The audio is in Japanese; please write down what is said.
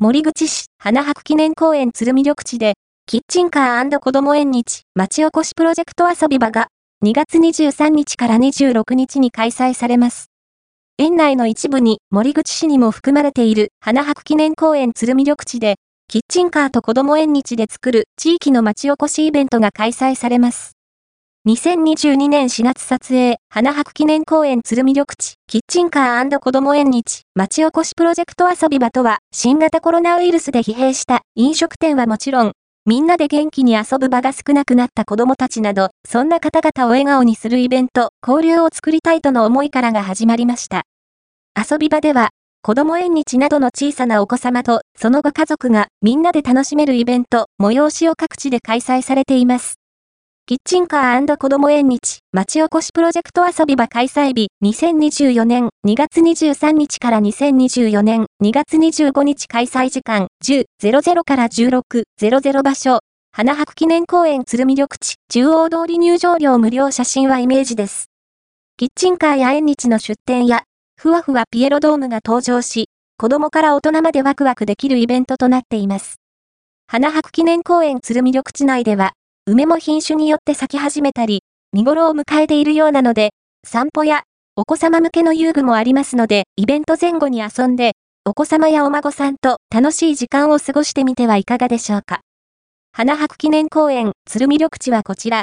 森口市花博記念公園鶴見緑地で、キッチンカー子供縁日町おこしプロジェクト遊び場が2月23日から26日に開催されます。園内の一部に森口市にも含まれている花博記念公園鶴見緑地で、キッチンカーと子供縁日で作る地域の町おこしイベントが開催されます。2022年4月撮影、花博記念公園鶴見緑地、キッチンカー子供縁日、町おこしプロジェクト遊び場とは、新型コロナウイルスで疲弊した飲食店はもちろん、みんなで元気に遊ぶ場が少なくなった子供たちなど、そんな方々を笑顔にするイベント、交流を作りたいとの思いからが始まりました。遊び場では、子供縁日などの小さなお子様と、そのご家族がみんなで楽しめるイベント、催しを各地で開催されています。キッチンカー子供縁日、町おこしプロジェクト遊び場開催日、2024年2月23日から2024年2月25日開催時間、10.00から16.00場所、花博記念公園鶴見緑地、中央通り入場料無料写真はイメージです。キッチンカーや縁日の出店や、ふわふわピエロドームが登場し、子供から大人までワクワクできるイベントとなっています。花博記念公園鶴見緑地内では、梅も品種によって咲き始めたり、見頃を迎えているようなので、散歩やお子様向けの遊具もありますので、イベント前後に遊んで、お子様やお孫さんと楽しい時間を過ごしてみてはいかがでしょうか。花博記念公園鶴見緑地はこちら、